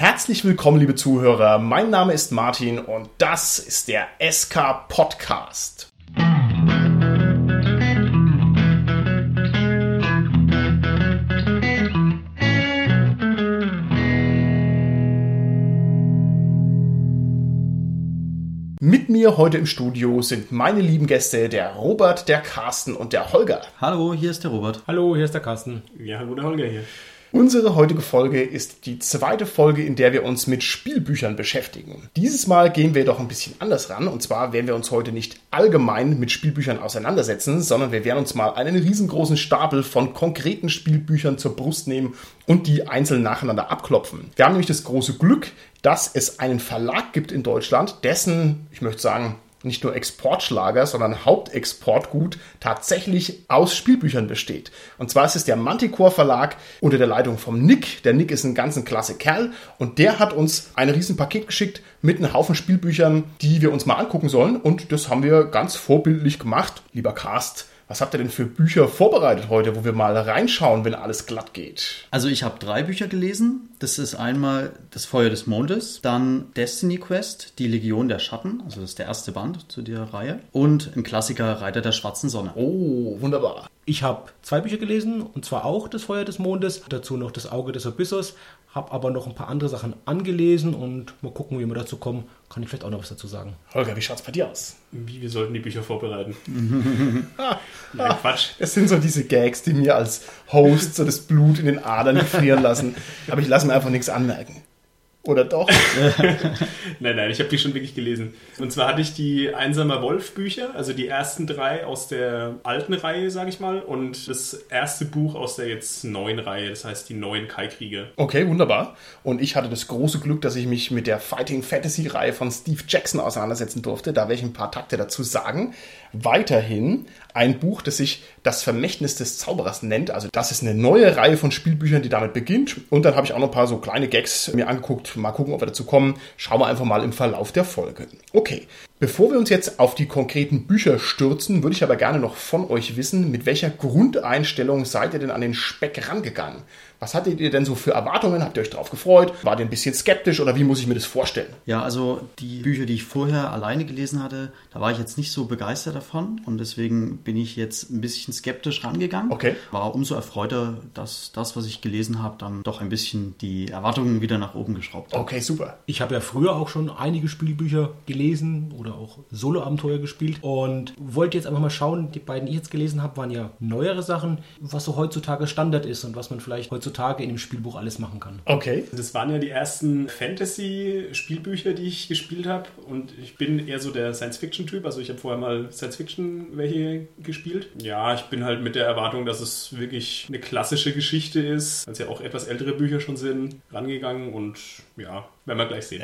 Herzlich willkommen, liebe Zuhörer. Mein Name ist Martin und das ist der SK Podcast. Mit mir heute im Studio sind meine lieben Gäste, der Robert, der Carsten und der Holger. Hallo, hier ist der Robert. Hallo, hier ist der Carsten. Ja, hallo, der Holger hier. Unsere heutige Folge ist die zweite Folge, in der wir uns mit Spielbüchern beschäftigen. Dieses Mal gehen wir doch ein bisschen anders ran. Und zwar werden wir uns heute nicht allgemein mit Spielbüchern auseinandersetzen, sondern wir werden uns mal einen riesengroßen Stapel von konkreten Spielbüchern zur Brust nehmen und die einzeln nacheinander abklopfen. Wir haben nämlich das große Glück, dass es einen Verlag gibt in Deutschland, dessen, ich möchte sagen, nicht nur Exportschlager, sondern Hauptexportgut tatsächlich aus Spielbüchern besteht. Und zwar ist es der Manticore Verlag unter der Leitung vom Nick. Der Nick ist ein ganz ein klasse Kerl und der hat uns ein Riesenpaket geschickt mit einem Haufen Spielbüchern, die wir uns mal angucken sollen. Und das haben wir ganz vorbildlich gemacht. Lieber Cast, was habt ihr denn für Bücher vorbereitet heute, wo wir mal reinschauen, wenn alles glatt geht? Also ich habe drei Bücher gelesen. Das ist einmal Das Feuer des Mondes, dann Destiny Quest, die Legion der Schatten, also das ist der erste Band zu der Reihe, und ein Klassiker Reiter der schwarzen Sonne. Oh, wunderbar. Ich habe zwei Bücher gelesen, und zwar auch Das Feuer des Mondes, dazu noch Das Auge des Abyssos, habe aber noch ein paar andere Sachen angelesen und mal gucken, wie wir dazu kommen. Kann ich vielleicht auch noch was dazu sagen. Holger, wie schaut's bei dir aus? Wie, wir sollten die Bücher vorbereiten. Nein, Quatsch. Es sind so diese Gags, die mir als Host so das Blut in den Adern frieren lassen. Aber ich lasse mir einfach nichts anmerken. Oder doch? nein, nein, ich habe die schon wirklich gelesen. Und zwar hatte ich die Einsamer Wolf Bücher, also die ersten drei aus der alten Reihe, sage ich mal, und das erste Buch aus der jetzt neuen Reihe, das heißt die neuen Kai-Kriege. Okay, wunderbar. Und ich hatte das große Glück, dass ich mich mit der Fighting Fantasy Reihe von Steve Jackson auseinandersetzen durfte. Da werde ich ein paar Takte dazu sagen. Weiterhin ein Buch, das sich Das Vermächtnis des Zauberers nennt. Also das ist eine neue Reihe von Spielbüchern, die damit beginnt. Und dann habe ich auch noch ein paar so kleine Gags mir angeguckt. Mal gucken, ob wir dazu kommen. Schauen wir einfach mal im Verlauf der Folge. Okay, bevor wir uns jetzt auf die konkreten Bücher stürzen, würde ich aber gerne noch von euch wissen, mit welcher Grundeinstellung seid ihr denn an den Speck rangegangen? Was hattet ihr denn so für Erwartungen? Habt ihr euch darauf gefreut? Wart ihr ein bisschen skeptisch oder wie muss ich mir das vorstellen? Ja, also die Bücher, die ich vorher alleine gelesen hatte, da war ich jetzt nicht so begeistert davon und deswegen bin ich jetzt ein bisschen skeptisch rangegangen. Okay. War umso erfreuter, dass das, was ich gelesen habe, dann doch ein bisschen die Erwartungen wieder nach oben geschraubt hat. Okay, super. Ich habe ja früher auch schon einige Spielbücher gelesen oder auch Solo-Abenteuer gespielt und wollte jetzt einfach mal schauen, die beiden, die ich jetzt gelesen habe, waren ja neuere Sachen, was so heutzutage Standard ist und was man vielleicht heutzutage in dem Spielbuch alles machen kann. Okay. Das waren ja die ersten Fantasy-Spielbücher, die ich gespielt habe. Und ich bin eher so der Science-Fiction-Typ. Also ich habe vorher mal Science-Fiction welche gespielt. Ja, ich bin halt mit der Erwartung, dass es wirklich eine klassische Geschichte ist, als ja auch etwas ältere Bücher schon sind, rangegangen. Und ja, werden wir gleich sehen.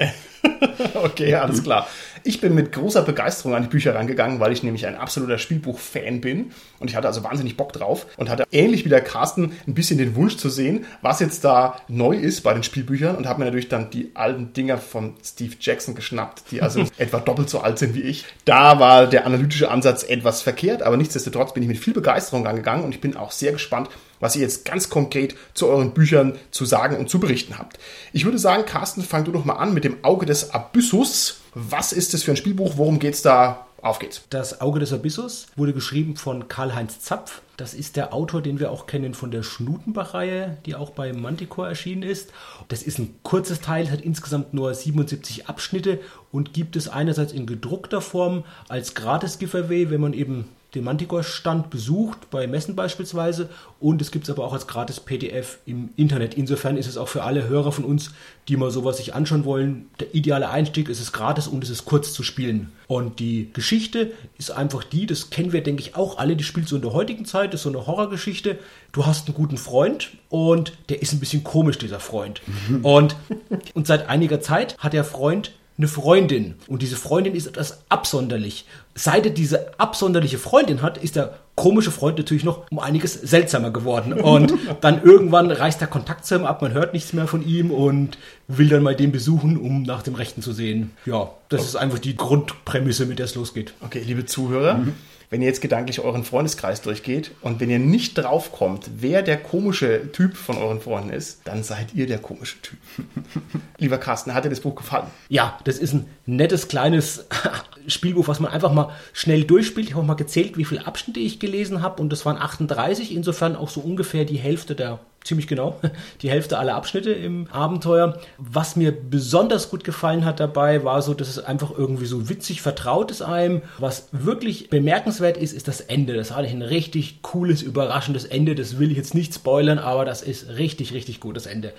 okay, alles klar. Ich bin mit großer Begeisterung an die Bücher rangegangen, weil ich nämlich ein absoluter Spielbuch-Fan bin. Und ich hatte also wahnsinnig Bock drauf und hatte ähnlich wie der Carsten ein bisschen den Wunsch zu sehen, was jetzt da neu ist bei den Spielbüchern und habe mir natürlich dann die alten Dinger von Steve Jackson geschnappt, die also etwa doppelt so alt sind wie ich. Da war der analytische Ansatz etwas verkehrt, aber nichtsdestotrotz bin ich mit viel Begeisterung rangegangen und ich bin auch sehr gespannt, was ihr jetzt ganz konkret zu euren Büchern zu sagen und zu berichten habt. Ich würde sagen, Carsten, fang du doch mal an mit dem Auge des Abyssus. Was ist das für ein Spielbuch? Worum geht's da? Auf geht's. Das Auge des Abyssus wurde geschrieben von Karl-Heinz Zapf. Das ist der Autor, den wir auch kennen von der Schnutenbach-Reihe, die auch bei Manticore erschienen ist. Das ist ein kurzes Teil, hat insgesamt nur 77 Abschnitte und gibt es einerseits in gedruckter Form als Gratis-Giveaway, wenn man eben den Manticore-Stand besucht, bei Messen beispielsweise. Und es gibt es aber auch als gratis PDF im Internet. Insofern ist es auch für alle Hörer von uns, die mal sowas sich anschauen wollen, der ideale Einstieg. Es ist gratis und es ist kurz zu spielen. Und die Geschichte ist einfach die, das kennen wir, denke ich, auch alle, die spielt so in der heutigen Zeit, das ist so eine Horrorgeschichte. Du hast einen guten Freund und der ist ein bisschen komisch, dieser Freund. Und, und seit einiger Zeit hat der Freund eine Freundin und diese Freundin ist etwas absonderlich. Seit er diese absonderliche Freundin hat, ist der komische Freund natürlich noch um einiges seltsamer geworden. Und dann irgendwann reißt der Kontakt zu ihm ab, man hört nichts mehr von ihm und will dann mal den besuchen, um nach dem Rechten zu sehen. Ja, das ist einfach die Grundprämisse, mit der es losgeht. Okay, liebe Zuhörer, wenn ihr jetzt gedanklich euren Freundeskreis durchgeht und wenn ihr nicht draufkommt, wer der komische Typ von euren Freunden ist, dann seid ihr der komische Typ. Lieber Carsten, hat dir das Buch gefallen? Ja, das ist ein nettes kleines Spielbuch, was man einfach mal schnell durchspielt. Ich habe auch mal gezählt, wie viele Abschnitte ich gelesen habe und das waren 38, insofern auch so ungefähr die Hälfte der ziemlich genau die Hälfte aller Abschnitte im Abenteuer. Was mir besonders gut gefallen hat dabei, war so, dass es einfach irgendwie so witzig vertraut ist einem. Was wirklich bemerkenswert ist, ist das Ende. Das hatte ein richtig cooles, überraschendes Ende. Das will ich jetzt nicht spoilern, aber das ist richtig, richtig gutes Ende.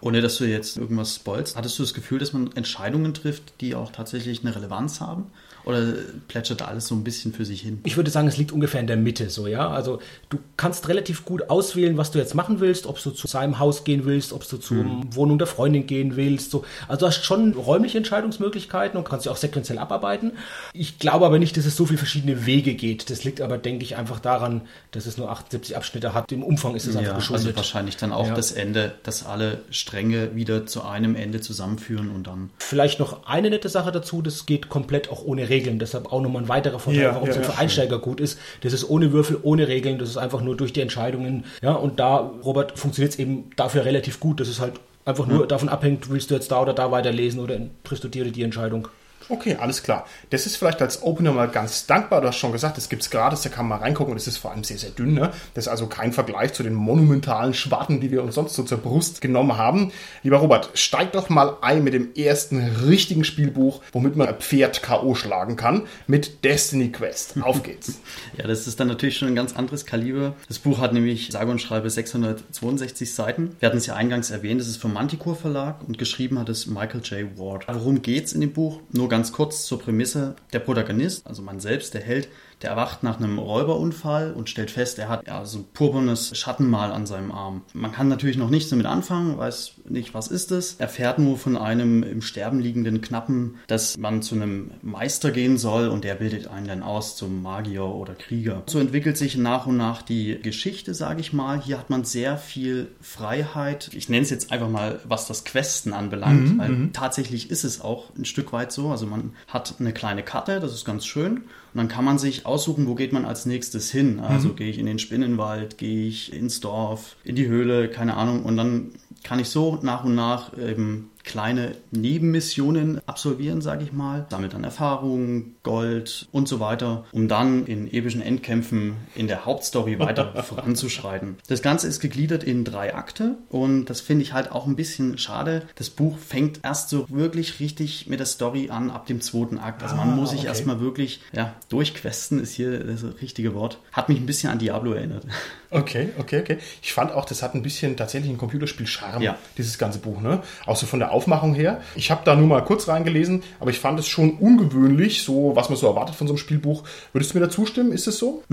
Ohne dass du jetzt irgendwas spoilst, hattest du das Gefühl, dass man Entscheidungen trifft, die auch tatsächlich eine Relevanz haben? Oder plätschert alles so ein bisschen für sich hin? Ich würde sagen, es liegt ungefähr in der Mitte so, ja. Also du kannst relativ gut auswählen, was du jetzt machen willst, ob du zu seinem Haus gehen willst, ob du zur mhm. Wohnung der Freundin gehen willst. So. Also du hast schon räumliche Entscheidungsmöglichkeiten und kannst sie auch sequenziell abarbeiten. Ich glaube aber nicht, dass es so viele verschiedene Wege geht. Das liegt aber, denke ich, einfach daran, dass es nur 78 Abschnitte hat. Im Umfang ist es ja, einfach geschuldet. Also wahrscheinlich dann auch Ja. das Ende, dass alle Stränge wieder zu einem Ende zusammenführen und dann. Vielleicht noch eine nette Sache dazu, das geht komplett auch ohne Regeln. Deshalb auch nochmal ein weiterer Vorteil, Ja, warum es ja, für Einsteiger gut ist. Das ist ohne Würfel, ohne Regeln, das ist einfach nur durch die Entscheidungen. Ja, und da, Robert, funktioniert es eben dafür relativ gut. Das ist halt einfach nur davon abhängt, willst du jetzt da oder da weiterlesen oder triffst du dir die Entscheidung. Okay, alles klar. Das ist vielleicht als Opener mal ganz dankbar. Du hast schon gesagt, es gratis, da kann man mal reingucken und es ist vor allem sehr, sehr dünn. Ne? Das ist also kein Vergleich zu den monumentalen Schwarten, die wir uns sonst so zur Brust genommen haben. Lieber Robert, steig doch mal ein mit dem ersten richtigen Spielbuch, womit man ein Pferd K.O. schlagen kann, mit Destiny Quest. Auf geht's. Ja, das ist dann natürlich schon ein ganz anderes Kaliber. Das Buch hat nämlich sage und schreibe 662 Seiten. Wir hatten es ja eingangs erwähnt, es ist vom Manticore Verlag und geschrieben hat es Michael J. Ward. Worum geht's in dem Buch? Nur ganz kurz zur Prämisse. Der Protagonist, also man selbst, der Held, der erwacht nach einem Räuberunfall und stellt fest, er hat ja so ein purpurnes Schattenmal an seinem Arm. Man kann natürlich noch nichts damit anfangen, weiß nicht, was ist es. Erfährt nur von einem im Sterben liegenden Knappen, dass man zu einem Meister gehen soll und der bildet einen dann aus zum Magier oder Krieger. So entwickelt sich nach und nach die Geschichte, sage ich mal. Hier hat man sehr viel Freiheit. Ich nenne es jetzt einfach mal, was das Questen anbelangt, weil tatsächlich ist es auch ein Stück weit so. Also man hat eine kleine Karte, das ist ganz schön. Und dann kann man sich aussuchen, wo geht man als nächstes hin. Also gehe ich in den Spinnenwald, gehe ich ins Dorf, in die Höhle, keine Ahnung. Und dann kann ich so nach und nach eben kleine Nebenmissionen absolvieren, sage ich mal. Sammelt dann Erfahrungen, Gold und so weiter, um dann in epischen Endkämpfen in der Hauptstory weiter voranzuschreiten. Das Ganze ist gegliedert in drei Akte und das finde ich halt auch ein bisschen schade. Das Buch fängt erst so wirklich richtig mit der Story an ab dem zweiten Akt. Also man Ah, muss sich okay. erstmal wirklich, ja, durchquesten ist hier das richtige Wort. Hat mich ein bisschen an Diablo erinnert. Okay, okay, okay. Ich fand auch, das hat ein bisschen tatsächlich ein Computerspiel-Charme, Ja. dieses ganze Buch, ne? Auch so von der Aufmachung her. Ich habe da nur mal kurz reingelesen, aber ich fand es schon ungewöhnlich, so was man so erwartet von so einem Spielbuch. Würdest du mir da zustimmen? Ist es so?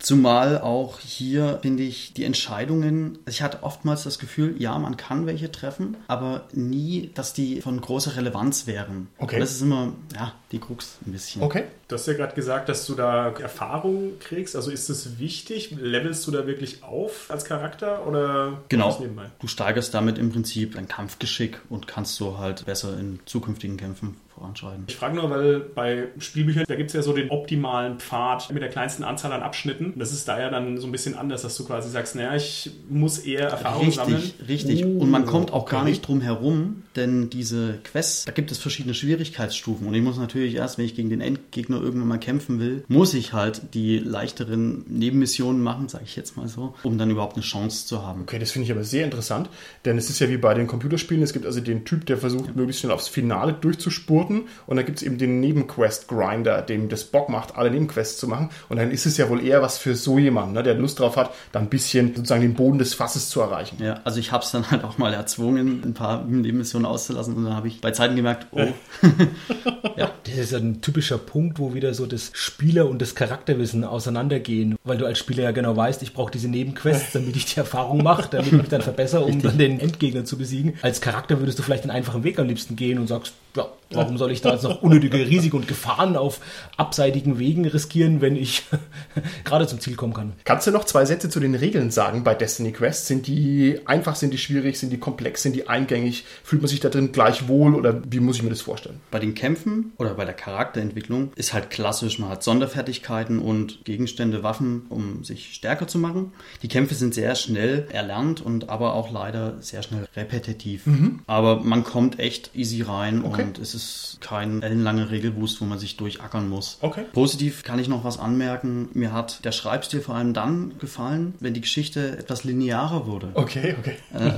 Zumal auch hier, finde ich, die Entscheidungen, ich hatte oftmals das Gefühl, ja, man kann welche treffen, aber nie, dass die von großer Relevanz wären. Okay. Und das ist immer, ja, die Krux ein bisschen. Okay. Du hast ja gerade gesagt, dass du da Erfahrung kriegst. Also ist es wichtig? Levelst du da wirklich auf als Charakter oder Genau. Du steigerst damit im Prinzip dein Kampfgeschick und kannst so halt besser in zukünftigen Kämpfen voranschreiten. Ich frage nur, weil bei Spielbüchern, da gibt es ja so den optimalen Pfad mit der kleinsten Anzahl an Abschnitten. Das ist da ja dann so ein bisschen anders, dass du quasi sagst, naja, ich muss eher Erfahrung sammeln. Richtig, richtig. Oh, und man kommt auch okay. gar nicht drum herum, denn diese Quests, da gibt es verschiedene Schwierigkeitsstufen. Und ich muss natürlich erst, wenn ich gegen den Endgegner irgendwann mal kämpfen will, muss ich halt die leichteren Nebenmissionen machen, sage ich jetzt mal so, um dann überhaupt eine Chance zu haben. Okay, das finde ich aber sehr interessant, denn es ist ja wie bei den Computerspielen, es gibt also den Typ, der versucht, möglichst schnell aufs Finale durchzuspurten und dann gibt es eben den Nebenquest-Grinder, dem das Bock macht, alle Nebenquests zu machen. Und dann ist es ja wohl eher was für so jemanden, ne, der Lust drauf hat, da ein bisschen sozusagen den Boden des Fasses zu erreichen. Ja, also ich habe es dann halt auch mal erzwungen, ein paar Nebenmissionen auszulassen und dann habe ich bei Zeiten gemerkt, oh, Das ist ein typischer Punkt, wo wieder so das Spieler- und das Charakterwissen auseinandergehen, weil du als Spieler ja genau weißt, ich brauche diese Nebenquests, damit ich die Erfahrung mache, damit ich mich dann verbessere, um dann den Endgegner zu besiegen. Als Charakter würdest du vielleicht den einfachen Weg am liebsten gehen und sagst, ja, warum soll ich da jetzt noch unnötige Risiken und Gefahren auf abseitigen Wegen riskieren, wenn ich gerade zum Ziel kommen kann? Kannst du noch zwei Sätze zu den Regeln sagen bei Destiny Quest? Sind die einfach, sind die schwierig, sind die komplex, sind die eingängig? Fühlt man sich da drin gleich wohl oder wie muss ich mir das vorstellen? bei den Kämpfen oder bei der Charakterentwicklung ist halt klassisch. Man hat Sonderfertigkeiten und Gegenstände, Waffen, um sich stärker zu machen. Die Kämpfe sind sehr schnell erlernt und aber auch leider sehr schnell repetitiv. Mhm. Aber man kommt echt easy rein okay. und es ist kein ellenlanger Regelboost, wo man sich durchackern muss. Okay. Positiv kann ich noch was anmerken. Mir hat der Schreibstil vor allem dann gefallen, wenn die Geschichte etwas linearer wurde. Okay, okay. Äh,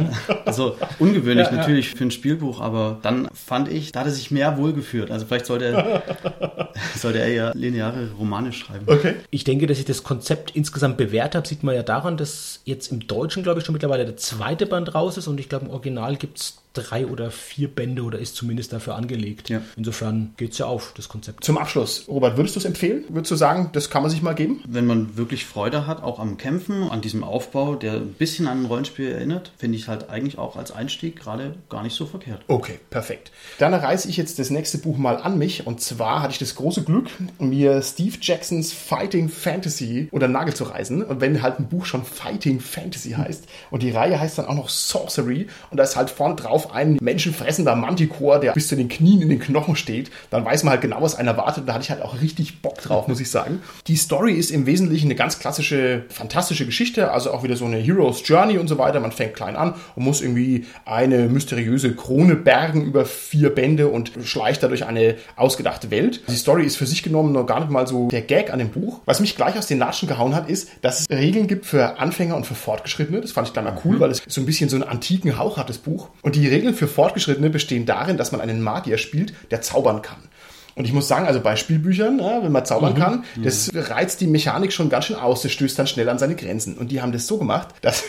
also ungewöhnlich ja, natürlich ja. für ein Spielbuch, aber dann fand ich, da hat er sich mehr wohlgeführt. Also vielleicht sollte er, sollte er ja lineare Romane schreiben. Okay. Ich denke, dass ich das Konzept insgesamt bewährt habe, sieht man ja daran, dass jetzt im Deutschen, glaube ich, schon mittlerweile der zweite Band raus ist und ich glaube, im Original gibt es drei oder vier Bände oder ist zumindest dafür angelegt. Ja. Insofern geht es ja auf, das Konzept. Zum Abschluss, Robert, würdest du es empfehlen? Würdest du sagen, das kann man sich mal geben? Wenn man wirklich Freude hat, auch am Kämpfen, an diesem Aufbau, der ein bisschen an ein Rollenspiel erinnert, finde ich halt eigentlich auch als Einstieg gerade gar nicht so verkehrt. Okay, perfekt. Dann reiße ich jetzt das nächste Buch mal an mich und zwar hatte ich das große Glück, mir Steve Jacksons Fighting Fantasy unter den Nagel zu reißen und wenn halt ein Buch schon Fighting Fantasy heißt und die Reihe heißt dann auch noch Sorcery und da ist halt vorne drauf auf einen menschenfressender Manticore, der bis zu den Knien in den Knochen steht, dann weiß man halt genau, was einen erwartet. Da hatte ich halt auch richtig Bock drauf, muss ich sagen. Die Story ist im Wesentlichen eine ganz klassische, fantastische Geschichte, also auch wieder so eine Hero's Journey und so weiter. Man fängt klein an und muss irgendwie eine mysteriöse Krone bergen über vier Bände und schleicht dadurch eine ausgedachte Welt. Die Story ist für sich genommen noch gar nicht mal so der Gag an dem Buch. Was mich gleich aus den Latschen gehauen hat, ist, dass es Regeln gibt für Anfänger und für Fortgeschrittene. Das fand ich gleich mal cool, mhm. weil es so ein bisschen so einen antiken Hauch hat, das Buch. Und die Regeln für Fortgeschrittene bestehen darin, dass man einen Magier spielt, der zaubern kann. Und ich muss sagen, also bei Spielbüchern, ja, wenn man zaubern mhm. kann, das reizt die Mechanik schon ganz schön aus. Das stößt dann schnell an seine Grenzen. Und die haben das so gemacht, dass,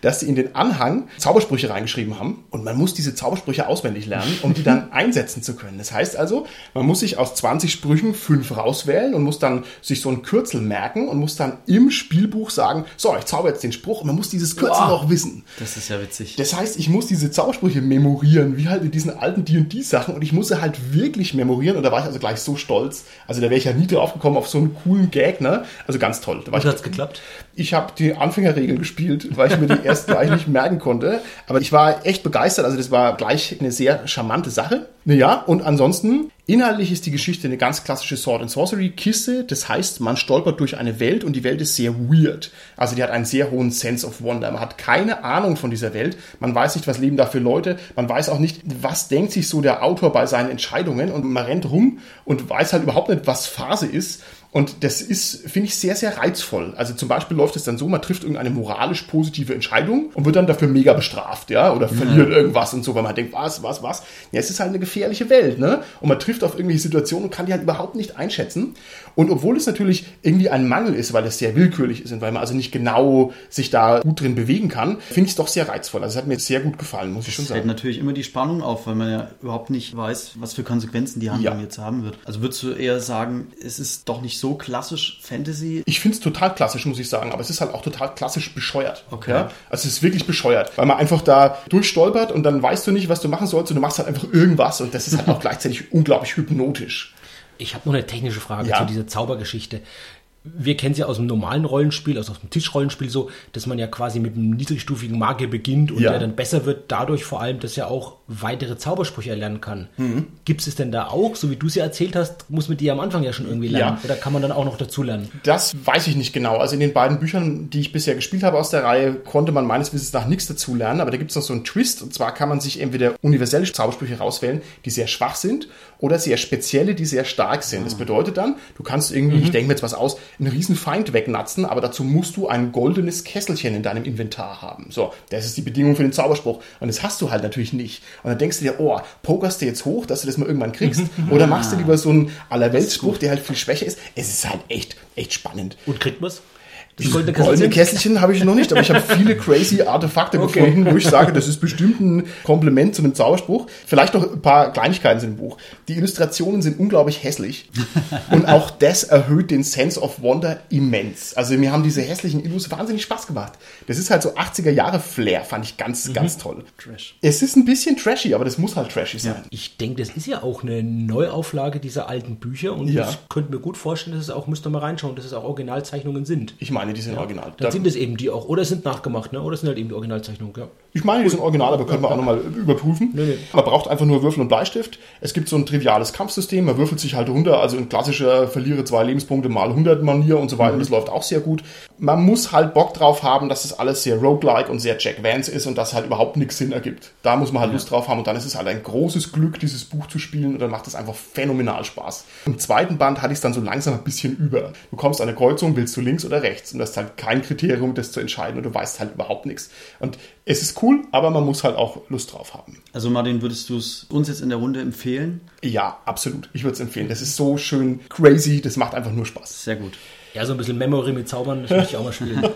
dass sie in den Anhang Zaubersprüche reingeschrieben haben. Und man muss diese Zaubersprüche auswendig lernen, um die dann einsetzen zu können. Das heißt also, man muss sich aus 20 Sprüchen fünf rauswählen und muss dann sich so ein Kürzel merken und muss dann im Spielbuch sagen, so, ich zauber jetzt den Spruch und man muss dieses Kürzel wow. noch wissen. Das ist ja witzig. Das heißt, ich muss diese Zaubersprüche memorieren, wie halt in diesen alten D&D-Sachen und ich muss sie halt wirklich memorieren probieren und da war ich also gleich so stolz. Also da wäre ich ja nie drauf gekommen auf so einen coolen Gag, ne? Also ganz toll. Da hat es geklappt? Ich habe die Anfängerregeln gespielt, weil ich mir die erst gleich nicht merken konnte. Aber ich war echt begeistert. Also das war gleich eine sehr charmante Sache. Naja, und ansonsten, inhaltlich ist die Geschichte eine ganz klassische Sword and Sorcery Kiste. Das heißt, man stolpert durch eine Welt und die Welt ist sehr weird. Also die hat einen sehr hohen Sense of Wonder. Man hat keine Ahnung von dieser Welt. Man weiß nicht, was leben da für Leute. Man weiß auch nicht, was denkt sich so der Autor bei seinen Entscheidungen und man rennt rum und weiß halt überhaupt nicht, was Phase ist. Und das ist, finde ich, sehr, sehr reizvoll. Also zum Beispiel läuft es dann so, man trifft irgendeine moralisch positive Entscheidung und wird dann dafür mega bestraft, ja, oder verliert ja. irgendwas und so, weil man denkt, was, was, was. Ja, es ist halt eine gefährliche Welt, ne? Und man trifft auf irgendwelche Situationen und kann die halt überhaupt nicht einschätzen. Und obwohl es natürlich irgendwie ein Mangel ist, weil es sehr willkürlich ist und weil man also nicht genau sich da gut drin bewegen kann, finde ich es doch sehr reizvoll. Also es hat mir sehr gut gefallen, muss ich schon sagen. Es hält natürlich immer die Spannung auf, weil man ja überhaupt nicht weiß, was für Konsequenzen die Handlung ja. jetzt haben wird. Also würdest du eher sagen, es ist doch nicht so klassisch Fantasy? Ich finde es total klassisch, muss ich sagen, aber es ist halt auch total klassisch bescheuert. Okay. Ja? Also es ist wirklich bescheuert, weil man einfach da durchstolpert und dann weißt du nicht, was du machen sollst und du machst halt einfach irgendwas und das ist halt auch gleichzeitig unglaublich hypnotisch. Ich habe noch eine technische Frage ja. zu dieser Zaubergeschichte wir kennen es ja aus dem normalen Rollenspiel, also aus dem Tischrollenspiel so, dass man ja quasi mit einem niedrigstufigen Magier beginnt und ja. der dann besser wird, dadurch vor allem, dass er auch weitere Zaubersprüche erlernen kann. Mhm. Gibt es denn da auch, so wie du es ja erzählt hast, muss man die am Anfang ja schon irgendwie lernen? Ja. Oder kann man dann auch noch dazu lernen? Das weiß ich nicht genau. Also in den beiden Büchern, die ich bisher gespielt habe aus der Reihe, konnte man meines Wissens nach nichts dazu lernen, aber da gibt es noch so einen Twist und zwar kann man sich entweder universelle Zaubersprüche rauswählen, die sehr schwach sind oder sehr spezielle, die sehr stark sind. Mhm. Das bedeutet dann, du kannst irgendwie, mhm. ich denke mir jetzt was aus, einen riesen Feind wegnatzen, aber dazu musst du ein goldenes Kesselchen in deinem Inventar haben. So, das ist die Bedingung für den Zauberspruch. Und das hast du halt natürlich nicht. Und dann denkst du dir, oh, pokerst du jetzt hoch, dass du das mal irgendwann kriegst? Mhm. Oder machst du lieber so einen Allerweltsspruch, der halt viel schwächer ist? Es ist halt echt, echt spannend. Und kriegt man's? Das goldene goldene Kesselchen habe ich noch nicht, aber ich habe viele crazy Artefakte okay. gefunden, wo ich sage, das ist bestimmt ein Kompliment zu einem Zauberspruch. Vielleicht noch ein paar Kleinigkeiten sind im Buch. Die Illustrationen sind unglaublich hässlich und auch das erhöht den Sense of Wonder immens. Also mir haben diese hässlichen Illus wahnsinnig Spaß gemacht. Das ist halt so 80er Jahre Flair, fand ich ganz, mhm. ganz toll. Trash. Es ist ein bisschen trashy, aber das muss halt trashy sein. Ja. Ich denke, das ist ja auch eine Neuauflage dieser alten Bücher und ja. ich könnte mir gut vorstellen, dass es auch, müsst ihr mal reinschauen, dass es auch Originalzeichnungen sind. Ich meine, die sind ja. original. Dann da sind es eben die auch, oder sind nachgemacht, ne? oder sind halt eben die Originalzeichnungen, ja. Ich meine, die sind original, aber können wir auch nochmal überprüfen. Nee, nee. Man braucht einfach nur Würfel und Bleistift. Es gibt so ein triviales Kampfsystem. Man würfelt sich halt runter, also ein klassischer verliere zwei Lebenspunkte mal 100 Manier und so weiter. Das läuft auch sehr gut. Man muss halt Bock drauf haben, dass das alles sehr roguelike und sehr Jack Vance ist und dass halt überhaupt nichts Sinn ergibt. Da muss man halt Lust drauf haben und dann ist es halt ein großes Glück, dieses Buch zu spielen und dann macht es einfach phänomenal Spaß. Im zweiten Band hatte ich es dann so langsam ein bisschen über. Du kommst an eine Kreuzung, willst du links oder rechts und das ist halt kein Kriterium, das zu entscheiden und du weißt halt überhaupt nichts. Und es ist cool, aber man muss halt auch Lust drauf haben. Also Martin, würdest du es uns jetzt in der Runde empfehlen? Ja, absolut. Ich würde es empfehlen. Das ist so schön crazy, das macht einfach nur Spaß. Sehr gut. Ja, so ein bisschen Memory mit Zaubern, das möchte ich auch mal spielen.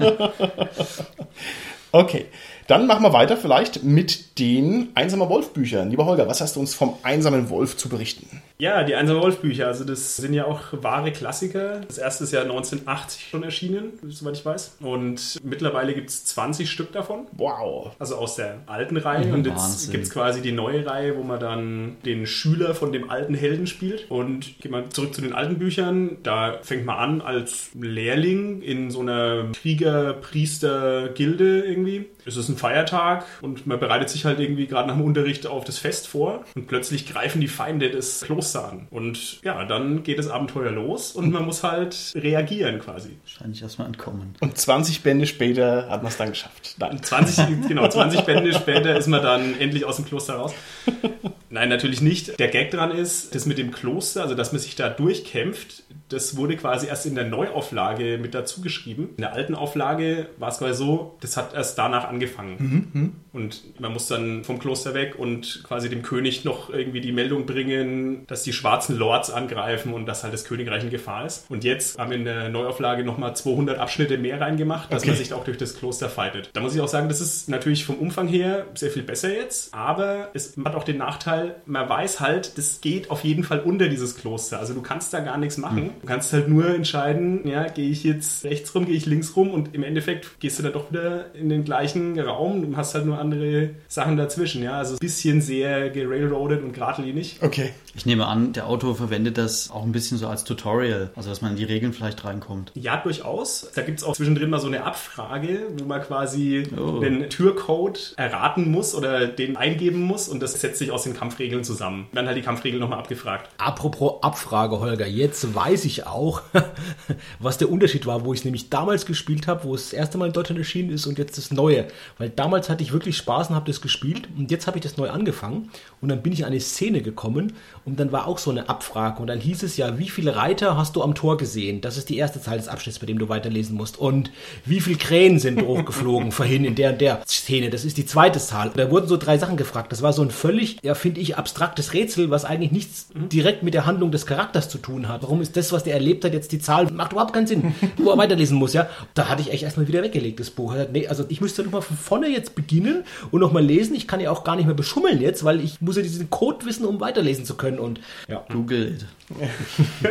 Okay, dann machen wir weiter vielleicht mit den Einsamer Wolf Büchern. Lieber Holger, was hast du uns vom Einsamen Wolf zu berichten? Ja, die Einsame Wolf-Bücher, also das sind ja auch wahre Klassiker. Das erste ist ja 1980 schon erschienen, soweit ich weiß. Und mittlerweile gibt es 20 Stück davon. Wow. Also aus der alten Reihe. Und jetzt gibt es quasi die neue Reihe, wo man dann den Schüler von dem alten Helden spielt. Und gehen wir zurück zu den alten Büchern. Da fängt man an als Lehrling in so einer Krieger-Priester-Gilde irgendwie. Es ist ein Feiertag und man bereitet sich halt irgendwie gerade nach dem Unterricht auf das Fest vor. Und plötzlich greifen die Feinde des Klosters an. Und ja, dann geht das Abenteuer los und man muss halt reagieren quasi. Wahrscheinlich erstmal entkommen. Und 20 Bände später hat man es dann geschafft. Nein. 20, genau, 20 Bände später ist man dann endlich aus dem Kloster raus. Nein, natürlich nicht. Der Gag dran ist, das mit dem Kloster, also dass man sich da durchkämpft, das wurde quasi erst in der Neuauflage mit dazu geschrieben. In der alten Auflage war es quasi so, das hat erst danach angefangen. Und man muss dann vom Kloster weg und quasi dem König noch irgendwie die Meldung bringen, dass die schwarzen Lords angreifen und dass halt das Königreich in Gefahr ist. Und jetzt haben wir in der Neuauflage nochmal 200 Abschnitte mehr reingemacht, dass Okay. man sich auch durch das Kloster fightet. Da muss ich auch sagen, das ist natürlich vom Umfang her sehr viel besser jetzt, aber es hat auch den Nachteil, man weiß halt, das geht auf jeden Fall unter dieses Kloster. Also du kannst da gar nichts machen. Du kannst halt nur entscheiden, ja, gehe ich jetzt rechts rum, gehe ich links rum und im Endeffekt gehst du dann doch wieder in den gleichen Raum. Du hast halt nur andere Sachen dazwischen, ja. Also ein bisschen sehr gerailroadet und geradlinig. Okay. Ich nehme an, der Autor verwendet das auch ein bisschen so als Tutorial, also dass man in die Regeln vielleicht reinkommt. Ja, durchaus. Da gibt es auch zwischendrin mal so eine Abfrage, wo man quasi Oh. den Türcode erraten muss oder den eingeben muss und das setzt sich aus den Kampfregeln zusammen. Dann halt die Kampfregeln nochmal abgefragt. Apropos Abfrage, Holger, jetzt weiß ich auch, was der Unterschied war, wo ich es nämlich damals gespielt habe, wo es das erste Mal in Deutschland erschienen ist und jetzt das Neue. Weil damals hatte ich wirklich Spaß und habe das gespielt und jetzt habe ich das neu angefangen und dann bin ich in eine Szene gekommen und dann war auch so eine Abfrage und dann hieß es ja, wie viele Reiter hast du am Tor gesehen? Das ist die erste Zahl des Abschnitts, bei dem du weiterlesen musst. Und wie viele Krähen sind hochgeflogen vorhin in der und der Szene? Das ist die zweite Zahl. Da wurden so drei Sachen gefragt. Das war so ein völlig, ja, finde ich, abstraktes Rätsel, was eigentlich nichts direkt mit der Handlung des Charakters zu tun hat. Warum ist das, was der erlebt hat, jetzt die Zahl? Macht überhaupt keinen Sinn, wo er weiterlesen muss, ja. Da hatte ich echt erstmal wieder weggelegt, das Buch. Nee, also ich müsste nochmal von vorne jetzt beginnen und nochmal lesen. Ich kann ja auch gar nicht mehr beschummeln jetzt, weil ich muss ja diesen Code wissen, um weiterlesen zu können. Und ja. Google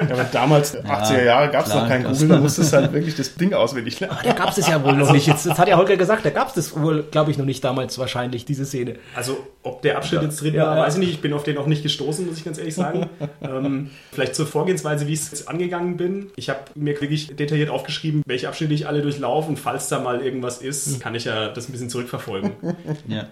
aber damals, 80er Jahre, gab es noch kein Google, da musstest du halt wirklich das Ding auswendig lernen. Da gab es es ja wohl noch nicht. Jetzt, jetzt hat ja Holger gesagt, da gab es das wohl, glaube ich, noch nicht damals wahrscheinlich, diese Szene. Also, ob der Abschnitt jetzt drin Ja, war, ja. weiß ich nicht. Ich bin auf den auch nicht gestoßen, muss ich ganz ehrlich sagen. ähm, vielleicht zur Vorgehensweise, wie ich es angegangen bin. Ich habe mir wirklich detailliert aufgeschrieben, welche Abschnitte ich alle durchlaufe und falls da mal irgendwas ist, kann ich ja das ein bisschen zurückverfolgen. Ja.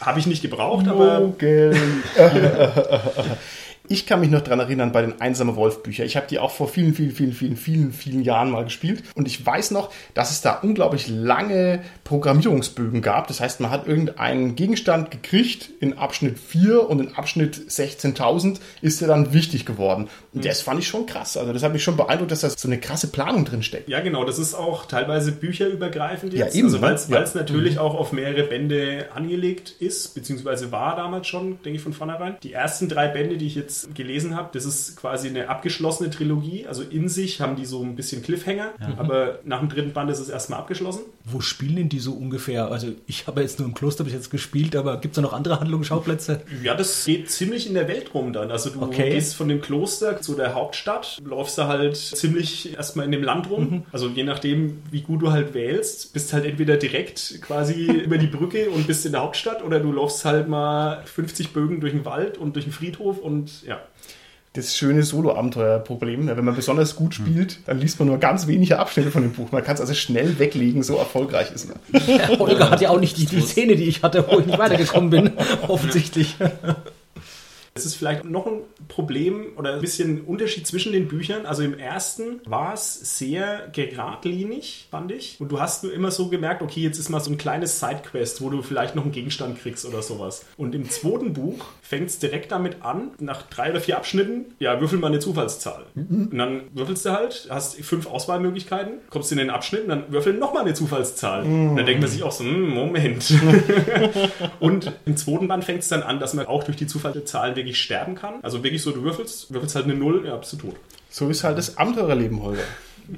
habe ich nicht gebraucht, aber Google. Ich kann mich noch dran erinnern bei den Einsame Wolf Bücher. Ich habe die auch vor vielen, vielen, vielen, vielen, vielen, vielen Jahren mal gespielt. Und ich weiß noch, dass es da unglaublich lange Programmierungsbögen gab. Das heißt, man hat irgendeinen Gegenstand gekriegt in Abschnitt 4 und in Abschnitt 16.000 ist er dann wichtig geworden. Und das fand ich schon krass. Also das hat mich schon beeindruckt, dass da so eine krasse Planung drin steckt. Ja, genau, das ist auch teilweise bücherübergreifend Ja, jetzt. eben, also weil es ne? Ja. natürlich auch auf mehrere Bände angelegt ist, beziehungsweise war damals schon, denke ich, von vornherein. Die ersten drei Bände, die ich jetzt gelesen habe, das ist quasi eine abgeschlossene Trilogie. Also in sich haben die so ein bisschen Cliffhanger, aber nach dem dritten Band ist es erstmal abgeschlossen. Wo spielen denn die so ungefähr? Also ich habe jetzt nur im Kloster bis jetzt gespielt, aber gibt es da noch andere Handlungsschauplätze? Ja, das geht ziemlich in der Welt rum dann. Also du Okay. gehst von dem Kloster zu der Hauptstadt, läufst da halt ziemlich erstmal in dem Land rum. Also je nachdem, wie gut du halt wählst, bist halt entweder direkt quasi über die Brücke und bist in der Hauptstadt oder du läufst halt mal 50 Bögen durch den Wald und durch den Friedhof und ja. das schöne Solo-Abenteuer-Problem. Wenn man besonders gut spielt, dann liest man nur ganz wenige Abschnitte von dem Buch. Man kann es also schnell weglegen, so erfolgreich ist man. Ja, Holger hat ja auch nicht die, die Szene, die ich hatte, wo ich nicht weitergekommen bin, offensichtlich. Es ist vielleicht noch ein Problem oder ein bisschen Unterschied zwischen den Büchern. Also im ersten war es sehr geradlinig, fand ich. Und du hast nur immer so gemerkt, okay, jetzt ist mal so ein kleines Sidequest, wo du vielleicht noch einen Gegenstand kriegst oder sowas. Und im zweiten Buch fängt es direkt damit an, nach drei oder vier Abschnitten, ja, würfel mal eine Zufallszahl. Und dann würfelst du halt, hast fünf Auswahlmöglichkeiten, kommst in den Abschnitt und dann würfel nochmal eine Zufallszahl. Und dann denkt man sich auch so, hm, Moment. und im zweiten Band fängt es dann an, dass man auch durch die Zufallszahlen wirklich sterben kann. Also wirklich so, du würfelst, würfelst halt eine Null, ja, bist du tot. So ist halt das Abenteurerleben, Holger.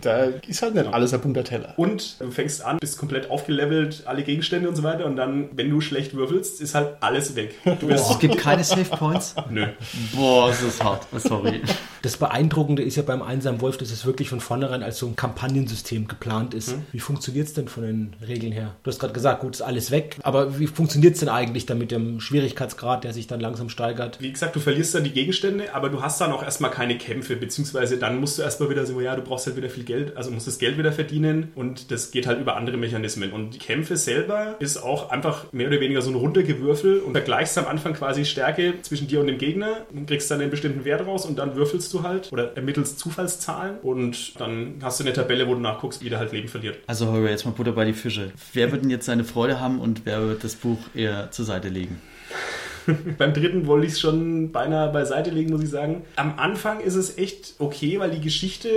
Da ist halt nicht alles ein bunter Teller. Und du fängst an, bist komplett aufgelevelt, alle Gegenstände und so weiter. Und dann, wenn du schlecht würfelst, ist halt alles weg. Es gibt keine Save Points. nö. Boah, es ist hart. Sorry. Das Beeindruckende ist ja beim Einsamen Wolf, dass es wirklich von vornherein als so ein Kampagnensystem geplant ist. Wie funktioniert es denn von den Regeln her? Du hast gerade gesagt, gut, ist alles weg, aber wie funktioniert es denn eigentlich dann mit dem Schwierigkeitsgrad, der sich dann langsam steigert? Wie gesagt, du verlierst dann die Gegenstände, aber du hast dann auch erstmal keine Kämpfe, beziehungsweise dann musst du erstmal wieder so, ja, du brauchst halt wieder viel Geld, also musst das Geld wieder verdienen und das geht halt über andere Mechanismen. Und die Kämpfe selber ist auch einfach mehr oder weniger so ein Runtergewürfel und vergleichst am Anfang quasi Stärke zwischen dir und dem Gegner und kriegst dann einen bestimmten Wert raus und dann würfelst du halt oder ermittelst Zufallszahlen und dann hast du eine Tabelle, wo du nachguckst, wie der halt Leben verliert. Also Holger, jetzt mal Butter bei die Fische. Wer wird denn jetzt seine Freude haben und wer wird das Buch eher zur Seite legen? Beim dritten wollte ich es schon beinahe beiseite legen, muss ich sagen. Am Anfang ist es echt okay, weil die Geschichte,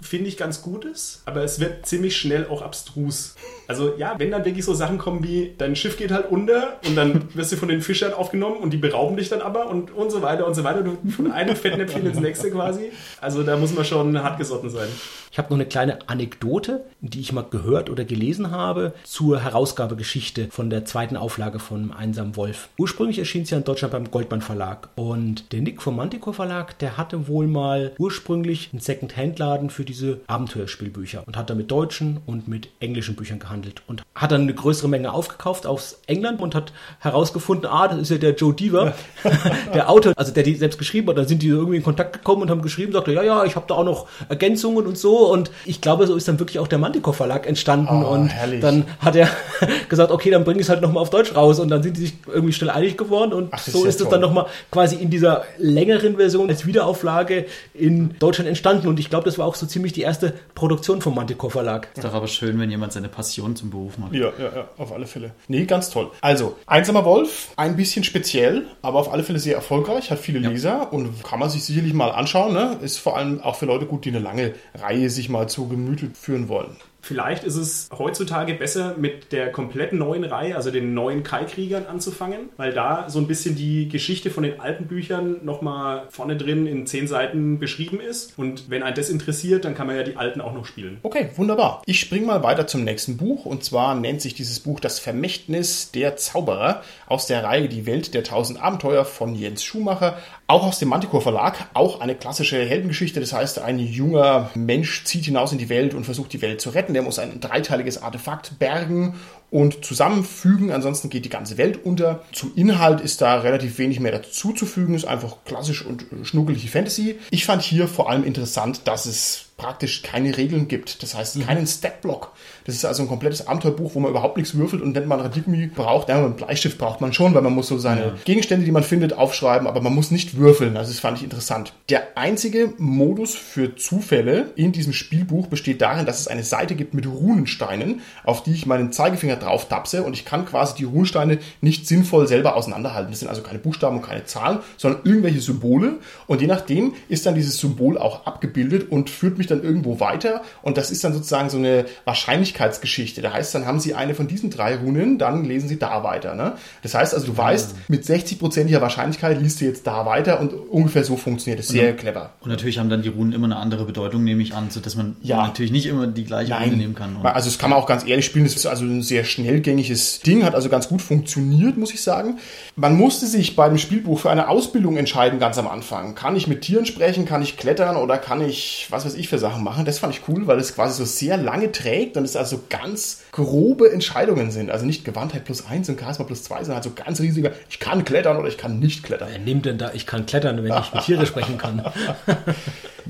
finde ich, ganz gut ist. Aber es wird ziemlich schnell auch abstrus. Also ja, wenn dann wirklich so Sachen kommen wie, dein Schiff geht halt unter und dann wirst du von den Fischern aufgenommen und die berauben dich dann aber und, und so weiter und so weiter. Du von einem Fettnäpfchen ins nächste quasi. Also da muss man schon hartgesotten sein. Ich habe noch eine kleine Anekdote, die ich mal gehört oder gelesen habe zur Herausgabegeschichte von der zweiten Auflage von Einsam Wolf. Ursprünglich erschien es ja in Deutschland beim Goldmann Verlag und der Nick vom Manticore Verlag, der hatte wohl mal ursprünglich einen Second-Hand-Laden für diese Abenteuerspielbücher und hat da mit deutschen und mit englischen Büchern gehandelt und hat dann eine größere Menge aufgekauft aus England und hat herausgefunden, ah, das ist ja der Joe Deaver, der Autor, also der die selbst geschrieben hat. Dann sind die irgendwie in Kontakt gekommen und haben geschrieben, sagte, ja, ja, ich habe da auch noch Ergänzungen und so und ich glaube, so ist dann wirklich auch der Manticore Verlag entstanden Oh, und herrlich. dann hat er gesagt, okay, dann bringe ich es halt nochmal auf Deutsch raus und dann sind die sich irgendwie schnell einig geworden und Ach, so ja ist es toll. dann nochmal quasi in dieser längeren Version als Wiederauflage in Deutschland entstanden und ich glaube, das war auch so ziemlich die erste Produktion vom Manticore Verlag. Ist doch aber schön, wenn jemand seine Passion zum Beruf macht. Ja, ja, ja, auf alle Fälle. Nee, ganz toll. Also, Einsamer Wolf, ein bisschen speziell, aber auf alle Fälle sehr erfolgreich, hat viele Leser und kann man sich sicherlich mal anschauen. Ne? Ist vor allem auch für Leute gut, die eine lange Reihe sich mal zu Gemüte führen wollen. Vielleicht ist es heutzutage besser, mit der komplett neuen Reihe, also den neuen Kai-Kriegern anzufangen, weil da so ein bisschen die Geschichte von den alten Büchern nochmal vorne drin in zehn Seiten beschrieben ist. Und wenn einen das interessiert, dann kann man ja die alten auch noch spielen. Okay, wunderbar. Ich springe mal weiter zum nächsten Buch und zwar nennt sich dieses Buch Das Vermächtnis der Zauberer aus der Reihe Die Welt der tausend Abenteuer von Jens Schumacher, auch aus dem Manticore Verlag, auch eine klassische Heldengeschichte. Das heißt, ein junger Mensch zieht hinaus in die Welt und versucht die Welt zu retten. Der muss ein dreiteiliges Artefakt bergen und zusammenfügen, ansonsten geht die ganze Welt unter. Zum Inhalt ist da relativ wenig mehr dazuzufügen, ist einfach klassisch und äh, schnuckelige Fantasy. Ich fand hier vor allem interessant, dass es praktisch keine Regeln gibt. Das heißt, keinen Statblock. Das ist also ein komplettes Abenteuerbuch, wo man überhaupt nichts würfelt und wenn man Radiergummi braucht, ja, einen Bleistift braucht man schon, weil man muss so seine Gegenstände, die man findet, aufschreiben, aber man muss nicht würfeln. Also das fand ich interessant. Der einzige Modus für Zufälle in diesem Spielbuch besteht darin, dass es eine Seite gibt mit Runensteinen, auf die ich meinen Zeigefinger drauf tapse und ich kann quasi die Runensteine nicht sinnvoll selber auseinanderhalten. Das sind also keine Buchstaben und keine Zahlen, sondern irgendwelche Symbole und je nachdem ist dann dieses Symbol auch abgebildet und führt mich dann irgendwo weiter und das ist dann sozusagen so eine Wahrscheinlichkeitsgeschichte. Da heißt dann haben Sie eine von diesen drei Runen, dann lesen Sie da weiter. Ne? Das heißt also, du weißt, mit 60%iger Wahrscheinlichkeit liest du jetzt da weiter und ungefähr so funktioniert es. Sehr clever. Und natürlich haben dann die Runen immer eine andere Bedeutung, nehme ich an, sodass man Ja. natürlich nicht immer die gleiche Rune nehmen kann. Und also das kann man auch ganz ehrlich spielen. Das ist also ein sehr sehr schnellgängiges Ding, hat also ganz gut funktioniert, muss ich sagen. Man musste sich bei dem Spielbuch für eine Ausbildung entscheiden, ganz am Anfang. Kann ich mit Tieren sprechen, kann ich klettern oder kann ich, was weiß ich, für Sachen machen? Das fand ich cool, weil es quasi so sehr lange trägt und es also ganz grobe Entscheidungen sind. Also nicht Gewandtheit plus eins und Charisma plus zwei, sondern also ganz riesige, ich kann klettern oder ich kann nicht klettern. Wer nimmt denn da, ich kann klettern, wenn ich mit Tiere sprechen kann?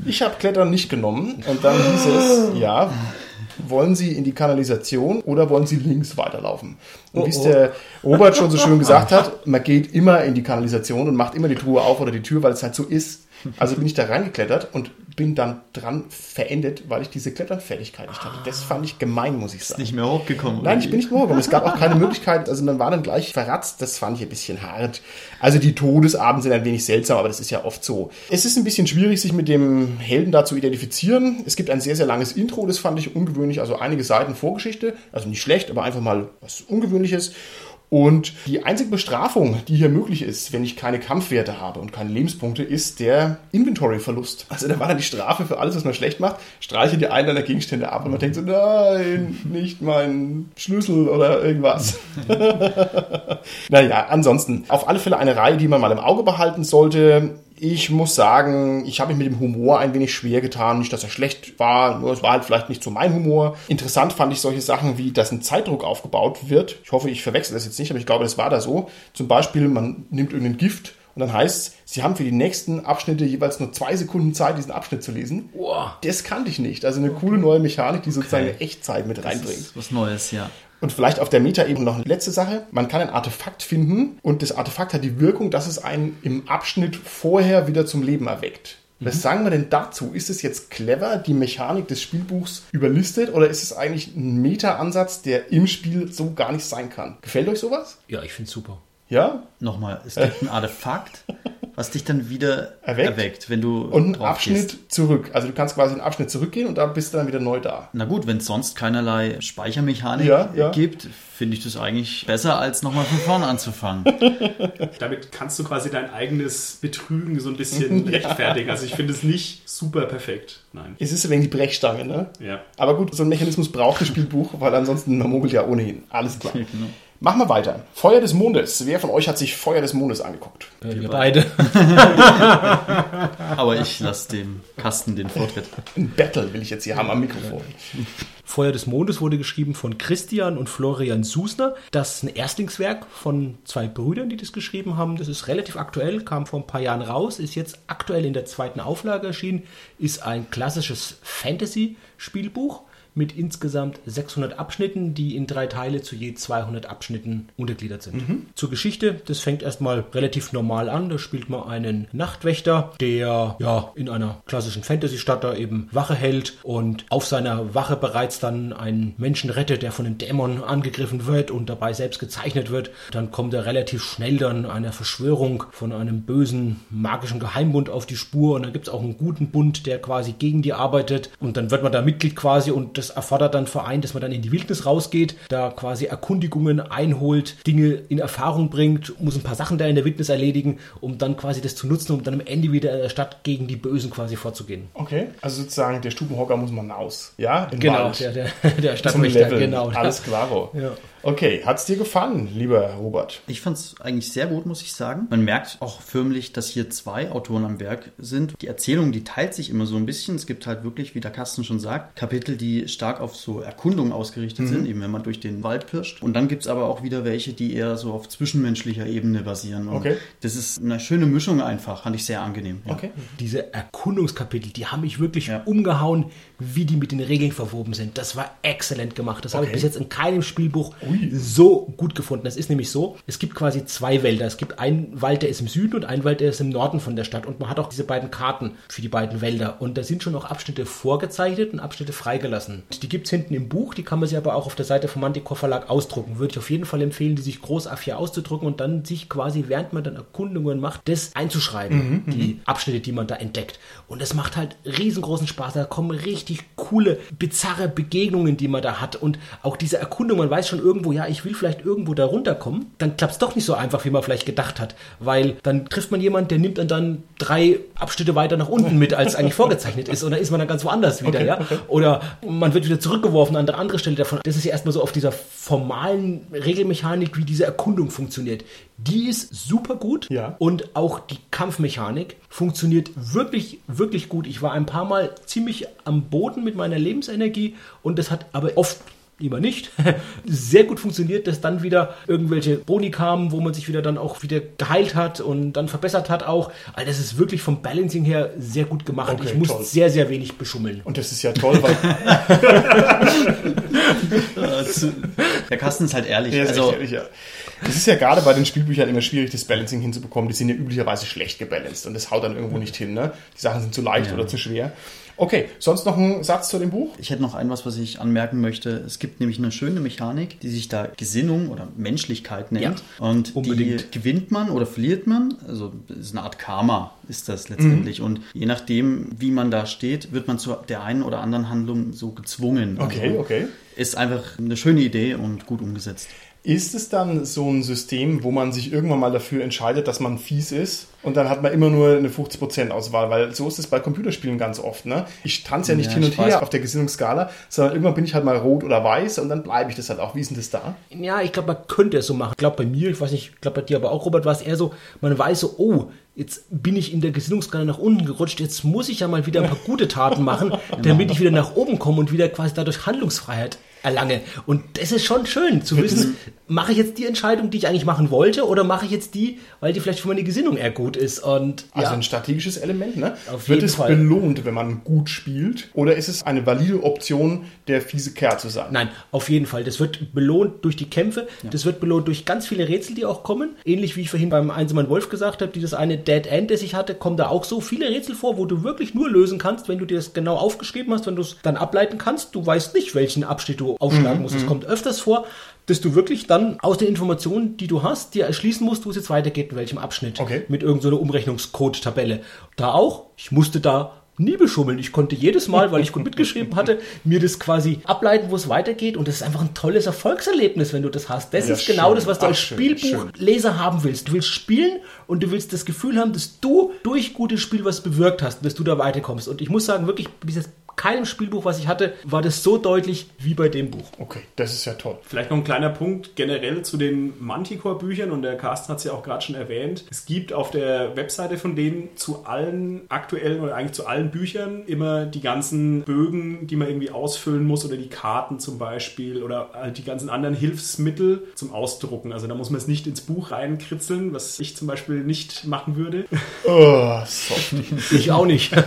Ich habe Klettern nicht genommen und dann hieß es, ja, wollen Sie in die Kanalisation oder wollen Sie links weiterlaufen? Und Oh, wie es oh. der Robert schon so schön gesagt hat, man geht immer in die Kanalisation und macht immer die Truhe auf oder die Tür, weil es halt so ist. Also bin ich da reingeklettert und bin dann dran verendet, weil ich diese Kletternfertigkeit nicht hatte. Das fand ich gemein, muss ich sagen. Nicht mehr hochgekommen. Nein, ich bin nicht hochgekommen. Es gab auch keine Möglichkeit. Also man war dann gleich verratzt. Das fand ich ein bisschen hart. Also die Todesabende sind ein wenig seltsam, aber das ist ja oft so. Es ist ein bisschen schwierig, sich mit dem Helden da zu identifizieren. Es gibt ein sehr, sehr langes Intro. Das fand ich ungewöhnlich. Also einige Seiten Vorgeschichte. Also nicht schlecht, aber einfach mal was Ungewöhnliches. Und die einzige Bestrafung, die hier möglich ist, wenn ich keine Kampfwerte habe und keine Lebenspunkte, ist der Inventory-Verlust. Also da war dann die Strafe für alles, was man schlecht macht, streiche die einen deiner Gegenstände ab und man denkt so, nein, nicht mein Schlüssel oder irgendwas. naja, ansonsten auf alle Fälle eine Reihe, die man mal im Auge behalten sollte. Ich muss sagen, ich habe mich mit dem Humor ein wenig schwer getan. Nicht, dass er schlecht war, nur es war halt vielleicht nicht so mein Humor. Interessant fand ich solche Sachen wie, dass ein Zeitdruck aufgebaut wird. Ich hoffe, ich verwechsel das jetzt nicht, aber ich glaube, das war da so. Zum Beispiel, man nimmt irgendein Gift und dann heißt es, Sie haben für die nächsten Abschnitte jeweils nur zwei Sekunden Zeit, diesen Abschnitt zu lesen. Boah. Das kannte ich nicht. Also eine coole neue Mechanik, die sozusagen eine Echtzeit mit Das reinbringt. was Neues, ja. Und vielleicht auf der Meta-Ebene noch eine letzte Sache. Man kann ein Artefakt finden und das Artefakt hat die Wirkung, dass es einen im Abschnitt vorher wieder zum Leben erweckt. Was sagen wir denn dazu? Ist es jetzt clever, die Mechanik des Spielbuchs überlistet oder ist es eigentlich ein Meta-Ansatz, der im Spiel so gar nicht sein kann? Gefällt euch sowas? Ja, ich finde super. Ja? Nochmal, es gibt ein Artefakt, was dich dann wieder Erweckt. erweckt, wenn du Und einen Abschnitt gehst. zurück. Also du kannst quasi einen Abschnitt zurückgehen und da bist du dann wieder neu da. Na gut, wenn es sonst keinerlei Speichermechanik Ja, ja. gibt, finde ich das eigentlich besser, als nochmal von vorne anzufangen. Damit kannst du quasi dein eigenes Betrügen so ein bisschen rechtfertigen. Also ich finde es nicht super perfekt. Nein. Es ist ein wenig die Brechstange, ne? Ja. Aber gut, so ein Mechanismus braucht das Spielbuch, weil ansonsten man mogelt ja ohnehin. Alles klar. Genau. Machen wir weiter. Feuer des Mondes. Wer von euch hat sich Feuer des Mondes angeguckt? Äh, wir beide. Aber ich lasse dem Kasten den Vortritt. Ein Battle will ich jetzt hier haben am Mikrofon. Feuer des Mondes wurde geschrieben von Christian und Florian Susner. Das ist ein Erstlingswerk von zwei Brüdern, die das geschrieben haben. Das ist relativ aktuell, kam vor ein paar Jahren raus, ist jetzt aktuell in der zweiten Auflage erschienen, ist ein klassisches Fantasy-Spielbuch mit insgesamt 600 Abschnitten, die in drei Teile zu je 200 Abschnitten untergliedert sind. Zur Geschichte, das fängt erstmal relativ normal an. Da spielt man einen Nachtwächter, der ja in einer klassischen Fantasy-Stadt da eben Wache hält und auf seiner Wache bereits dann einen Menschen rettet, der von einem Dämon angegriffen wird und dabei selbst gezeichnet wird. Dann kommt er relativ schnell dann einer Verschwörung von einem bösen magischen Geheimbund auf die Spur und dann gibt es auch einen guten Bund, der quasi gegen die arbeitet und dann wird man da Mitglied quasi und das erfordert dann Verein, dass man dann in die Wildnis rausgeht, da quasi Erkundigungen einholt, Dinge in Erfahrung bringt, muss ein paar Sachen da in der Wildnis erledigen, um dann quasi das zu nutzen, um dann am Ende wieder in der Stadt gegen die Bösen quasi vorzugehen. Okay. Also sozusagen, der Stubenhocker muss man aus. Ja? Im Genau, Wald. der, der, der Stadtwächter, genau. Alles klaro. Ja. Okay, hat's dir gefallen, lieber Robert? Ich fand es eigentlich sehr gut, muss ich sagen. Man merkt auch förmlich, dass hier zwei Autoren am Werk sind. Die Erzählung, die teilt sich immer so ein bisschen. Es gibt halt wirklich, wie der Carsten schon sagt, Kapitel, die stark auf so Erkundung ausgerichtet sind, eben wenn man durch den Wald pirscht. Und dann gibt's aber auch wieder welche, die eher so auf zwischenmenschlicher Ebene basieren. Und Okay. Das ist eine schöne Mischung einfach, fand ich sehr angenehm. Ja. Okay. Diese Erkundungskapitel, die haben mich wirklich Ja. umgehauen, wie die mit den Regeln verwoben sind. Das war exzellent gemacht. Das habe ich Okay. bis jetzt in keinem Spielbuch so gut gefunden. Das ist nämlich so, es gibt quasi zwei Wälder. Es gibt einen Wald, der ist im Süden und einen Wald, der ist im Norden von der Stadt. Und man hat auch diese beiden Karten für die beiden Wälder. Und da sind schon noch Abschnitte vorgezeichnet und Abschnitte freigelassen. Die gibt es hinten im Buch, die kann man sich aber auch auf der Seite vom Manticore Verlag ausdrucken. Würde ich auf jeden Fall empfehlen, die sich groß A4 auszudrucken und dann sich quasi, während man dann Erkundungen macht, das einzuschreiben. die Abschnitte, die man da entdeckt. Und es macht halt riesengroßen Spaß. Da kommen richtig coole, bizarre Begegnungen, die man da hat. Und auch diese Erkundung, man weiß schon irgendwann, irgendwo, ja, ich will vielleicht irgendwo da runterkommen, dann klappt es doch nicht so einfach, wie man vielleicht gedacht hat. Weil dann trifft man jemanden, der nimmt dann, dann drei Abschnitte weiter nach unten mit, als eigentlich vorgezeichnet ist. Und dann ist man dann ganz woanders wieder, Okay, ja. okay. Oder man wird wieder zurückgeworfen an eine andere Stelle davon. Das ist ja erstmal so auf dieser formalen Regelmechanik, wie diese Erkundung funktioniert. Die ist super gut. Ja. Und auch die Kampfmechanik funktioniert wirklich, wirklich gut. Ich war ein paar Mal ziemlich am Boden mit meiner Lebensenergie und das hat aber oft immer nicht, sehr gut funktioniert, dass dann wieder irgendwelche Boni kamen, wo man sich wieder dann auch wieder geheilt hat und dann verbessert hat auch. Also das ist wirklich vom Balancing her sehr gut gemacht. Okay, ich muss toll. sehr, sehr wenig beschummeln. Und das ist ja toll, weil Der Carsten ist halt ehrlich. Ist also, ehrlich, ja. Es ist ja gerade bei den Spielbüchern immer schwierig, das Balancing hinzubekommen. Die sind ja üblicherweise schlecht gebalanced und das haut dann irgendwo nicht hin. Ne? Die Sachen sind zu leicht oder zu schwer. Okay, sonst noch ein Satz zu dem Buch? Ich hätte noch ein was, was ich anmerken möchte. Es gibt nämlich eine schöne Mechanik, die sich da Gesinnung oder Menschlichkeit nennt. Ja, und unbedingt. die gewinnt man oder verliert man. Also ist eine Art Karma, ist das letztendlich. Mhm. Und je nachdem, wie man da steht, wird man zu der einen oder anderen Handlung so gezwungen. Okay, also, okay. Ist einfach eine schöne Idee und gut umgesetzt. Ist es dann so ein System, wo man sich irgendwann mal dafür entscheidet, dass man fies ist und dann hat man immer nur eine 50% Auswahl? Weil so ist es bei Computerspielen ganz oft. Ne? Ich tanze ja nicht Ja, hin und her weiß. auf der Gesinnungsskala, sondern irgendwann bin ich halt mal rot oder weiß und dann bleibe ich das halt auch. Wie ist denn das da? Ja, ich glaube, man könnte es so machen. Ich glaube, bei mir, ich weiß nicht, ich glaube, bei dir aber auch, Robert, war es eher so, man weiß so, oh, jetzt bin ich in der Gesinnungsskala nach unten gerutscht, jetzt muss ich ja mal wieder ein paar gute Taten machen, damit ich wieder nach oben komme und wieder quasi dadurch Handlungsfreiheit erlange. Und das ist schon schön zu wissen, mache ich jetzt die Entscheidung, die ich eigentlich machen wollte, oder mache ich jetzt die, weil die vielleicht für meine Gesinnung eher gut ist. Und Also ja, ein strategisches Element, ne? Auf Wird es Fall. belohnt, wenn man gut spielt? Oder ist es eine valide Option, der fiese Kerl zu sein? Nein, auf jeden Fall. Das wird belohnt durch die Kämpfe. Das wird belohnt durch ganz viele Rätsel, die auch kommen. Ähnlich wie ich vorhin beim Einsamen Wolf gesagt habe, dieses eine Dead End, das ich hatte, kommen da auch so viele Rätsel vor, wo du wirklich nur lösen kannst, wenn du dir das genau aufgeschrieben hast, wenn du es dann ableiten kannst. Du weißt nicht, welchen Abschnitt du aufschlagen musst. Es kommt öfters vor, dass du wirklich dann aus den Informationen, die du hast, dir erschließen musst, wo es jetzt weitergeht, in welchem Abschnitt. Okay. Mit irgendeiner Umrechnungscode-Tabelle. Da auch. Ich musste da nie beschummeln. Ich konnte jedes Mal, weil ich gut mitgeschrieben hatte, mir das quasi ableiten, wo es weitergeht. Und das ist einfach ein tolles Erfolgserlebnis, wenn du das hast. Das Ja, ist genau schön. das, was du Ach, als Spielbuchleser haben willst. Du willst spielen und du willst das Gefühl haben, dass du durch gutes Spiel was bewirkt hast, dass du da weiterkommst. Und ich muss sagen, wirklich, bis jetzt keinem Spielbuch, was ich hatte, war das so deutlich wie bei dem Buch. Okay, das ist ja toll. Vielleicht noch ein kleiner Punkt generell zu den Manticore-Büchern und der Carsten hat es ja auch gerade schon erwähnt. Es gibt auf der Webseite von denen zu allen aktuellen oder eigentlich zu allen Büchern immer die ganzen Bögen, die man irgendwie ausfüllen muss oder die Karten zum Beispiel oder halt die ganzen anderen Hilfsmittel zum Ausdrucken. Also da muss man es nicht ins Buch reinkritzeln, was ich zum Beispiel nicht machen würde. Oh, soft. Ich auch nicht.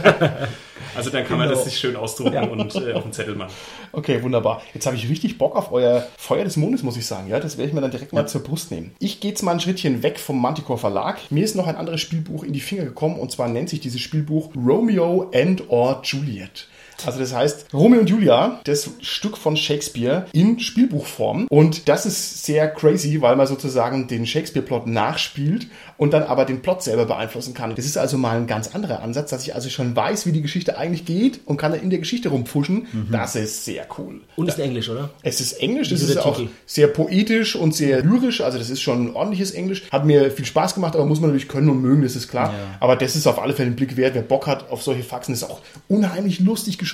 Also dann kann man Genau. das sich schön ausdrucken und äh, auf den Zettel machen. Okay, wunderbar. Jetzt habe ich richtig Bock auf euer Feuer des Mondes, muss ich sagen. Ja, das werde ich mir dann direkt mal zur Brust nehmen. Ich gehe jetzt mal ein Schrittchen weg vom Manticore Verlag. Mir ist noch ein anderes Spielbuch in die Finger gekommen und zwar nennt sich dieses Spielbuch Romeo and or Juliet. Also das heißt Romeo und Julia, das Stück von Shakespeare in Spielbuchform. Und das ist sehr crazy, weil man sozusagen den Shakespeare-Plot nachspielt und dann aber den Plot selber beeinflussen kann. Das ist also mal ein ganz anderer Ansatz, dass ich also schon weiß, wie die Geschichte eigentlich geht und kann dann in der Geschichte rumpfuschen. Das ist sehr cool. Und ist Englisch, oder? Es ist Englisch, das ist auch sehr poetisch und sehr lyrisch, also das ist schon ein ordentliches Englisch. Hat mir viel Spaß gemacht, aber muss man natürlich können und mögen, das ist klar. Ja. Aber das ist auf alle Fälle ein Blick wert. Wer Bock hat auf solche Faxen, ist auch unheimlich lustig geschrieben.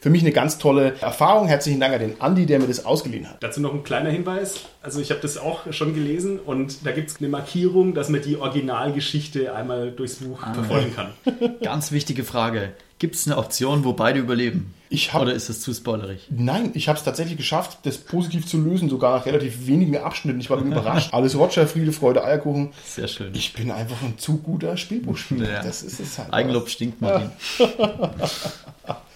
Für mich eine ganz tolle Erfahrung. Herzlichen Dank an den Andi, der mir das ausgeliehen hat. Dazu noch ein kleiner Hinweis. Also ich habe das auch schon gelesen und da gibt es eine Markierung, dass man die Originalgeschichte einmal durchs Buch verfolgen kann. Ganz wichtige Frage. Gibt es eine Option, wo beide überleben? Ich hab- Oder ist das zu spoilerig? Nein, ich habe es tatsächlich geschafft, das positiv zu lösen, sogar nach relativ wenigen Abschnitten. Ich war überrascht. Alles Roger, Friede, Freude, Eierkuchen. Sehr schön. Ich bin einfach ein zu guter Spielbuchspieler. Ja. Das ist es halt. Eigenlob stinkt, Martin.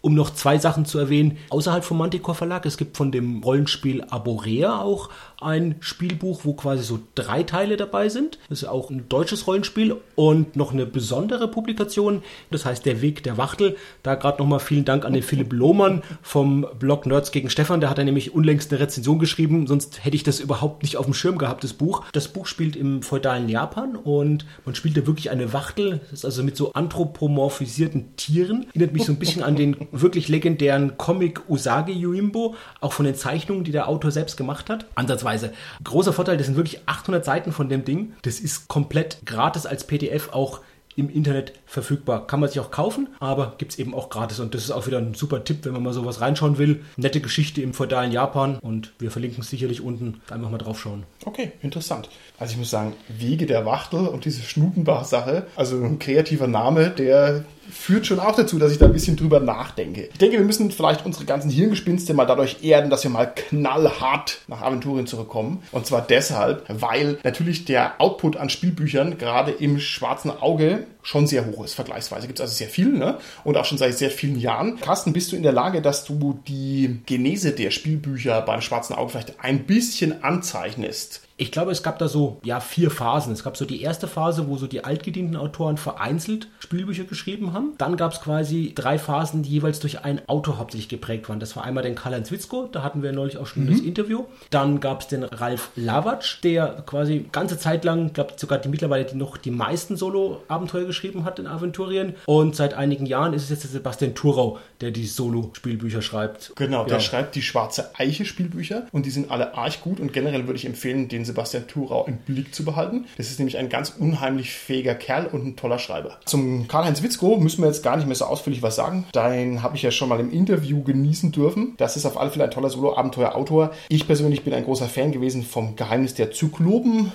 Um noch zwei Sachen zu erwähnen, außerhalb vom Manticore Verlag, es gibt von dem Rollenspiel Aborea auch ein Spielbuch, wo quasi so drei Teile dabei sind. Das ist auch ein deutsches Rollenspiel und noch eine besondere Publikation, das heißt Der Weg der Wachtel. Da gerade nochmal vielen Dank an den Philipp Lohmann vom Blog Nerds gegen Stefan, der hat da nämlich unlängst eine Rezension geschrieben, sonst hätte ich das überhaupt nicht auf dem Schirm gehabt, das Buch. Das Buch spielt im feudalen Japan und man spielt da wirklich eine Wachtel, das ist also mit so anthropomorphisierten Tieren. Erinnert mich so ein bisschen an den wirklich legendären Comic Usagi Yuimbo, auch von den Zeichnungen, die der Autor selbst gemacht hat. Ansatzweise vergleichsweise. Großer Vorteil, das sind wirklich 800 Seiten von dem Ding. Das ist komplett gratis als PDF auch im Internet verfügbar. Kann man sich auch kaufen, aber gibt es eben auch gratis. Und das ist auch wieder ein super Tipp, wenn man mal sowas reinschauen will. Nette Geschichte im feudalen Japan und wir verlinken es sicherlich unten. Einfach mal draufschauen. Okay, interessant. Also ich muss sagen, Wege der Wachtel und diese Schnutenbach-Sache, also ein kreativer Name, der führt schon auch dazu, dass ich da ein bisschen drüber nachdenke. Ich denke, wir müssen vielleicht unsere ganzen Hirngespinste mal dadurch erden, dass wir mal knallhart nach Aventurien zurückkommen. Und zwar deshalb, weil natürlich der Output an Spielbüchern gerade im schwarzen Auge schon sehr hoch ist, vergleichsweise. Gibt es also sehr viel, ne? Und auch schon seit sehr vielen Jahren. Carsten, bist du in der Lage, dass du die Genese der Spielbücher beim schwarzen Auge vielleicht ein bisschen anzeichnest? Ich glaube, es gab da so ja vier Phasen. Es gab so die erste Phase, wo so die altgedienten Autoren vereinzelt Spielbücher geschrieben haben. Dann gab es quasi drei Phasen, die jeweils durch einen Autor hauptsächlich geprägt waren. Das war einmal den Karl-Heinz Witzko, da hatten wir neulich auch schon mhm. das Interview. Dann gab es den Ralf Lavatsch, der quasi ganze Zeit lang, glaube sogar die mittlerweile die noch die meisten Solo-Abenteuer geschrieben hat in Aventurien. Und seit einigen Jahren ist es jetzt der Sebastian Thurau, der die Solo-Spielbücher schreibt. Genau, ja. der schreibt die Schwarze Eiche-Spielbücher und die sind alle arg gut und generell würde ich empfehlen, den Sebastian Thurau im Blick zu behalten. Das ist nämlich ein ganz unheimlich fähiger Kerl und ein toller Schreiber. Zum Karl-Heinz Witzko müssen wir jetzt gar nicht mehr so ausführlich was sagen. Den habe ich ja schon mal im Interview genießen dürfen. Das ist auf alle Fälle ein toller Solo-Abenteuer-Autor. Ich persönlich bin ein großer Fan gewesen vom Geheimnis der Zyklopen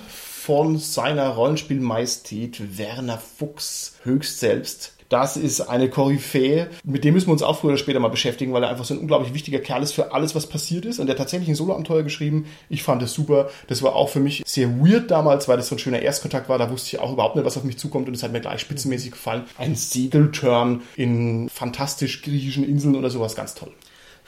von seiner Rollenspielmajestät Werner Fuchs höchst selbst. Das ist eine Koryphäe. Mit dem müssen wir uns auch früher oder später mal beschäftigen, weil er einfach so ein unglaublich wichtiger Kerl ist für alles, was passiert ist. Und der hat tatsächlich ein Solo-Abenteuer geschrieben. Ich fand es super. Das war auch für mich sehr weird damals, weil das so ein schöner Erstkontakt war. Da wusste ich auch überhaupt nicht, was auf mich zukommt. Und es hat mir gleich spitzenmäßig gefallen. Ein Segelturn in fantastisch griechischen Inseln oder sowas. Ganz toll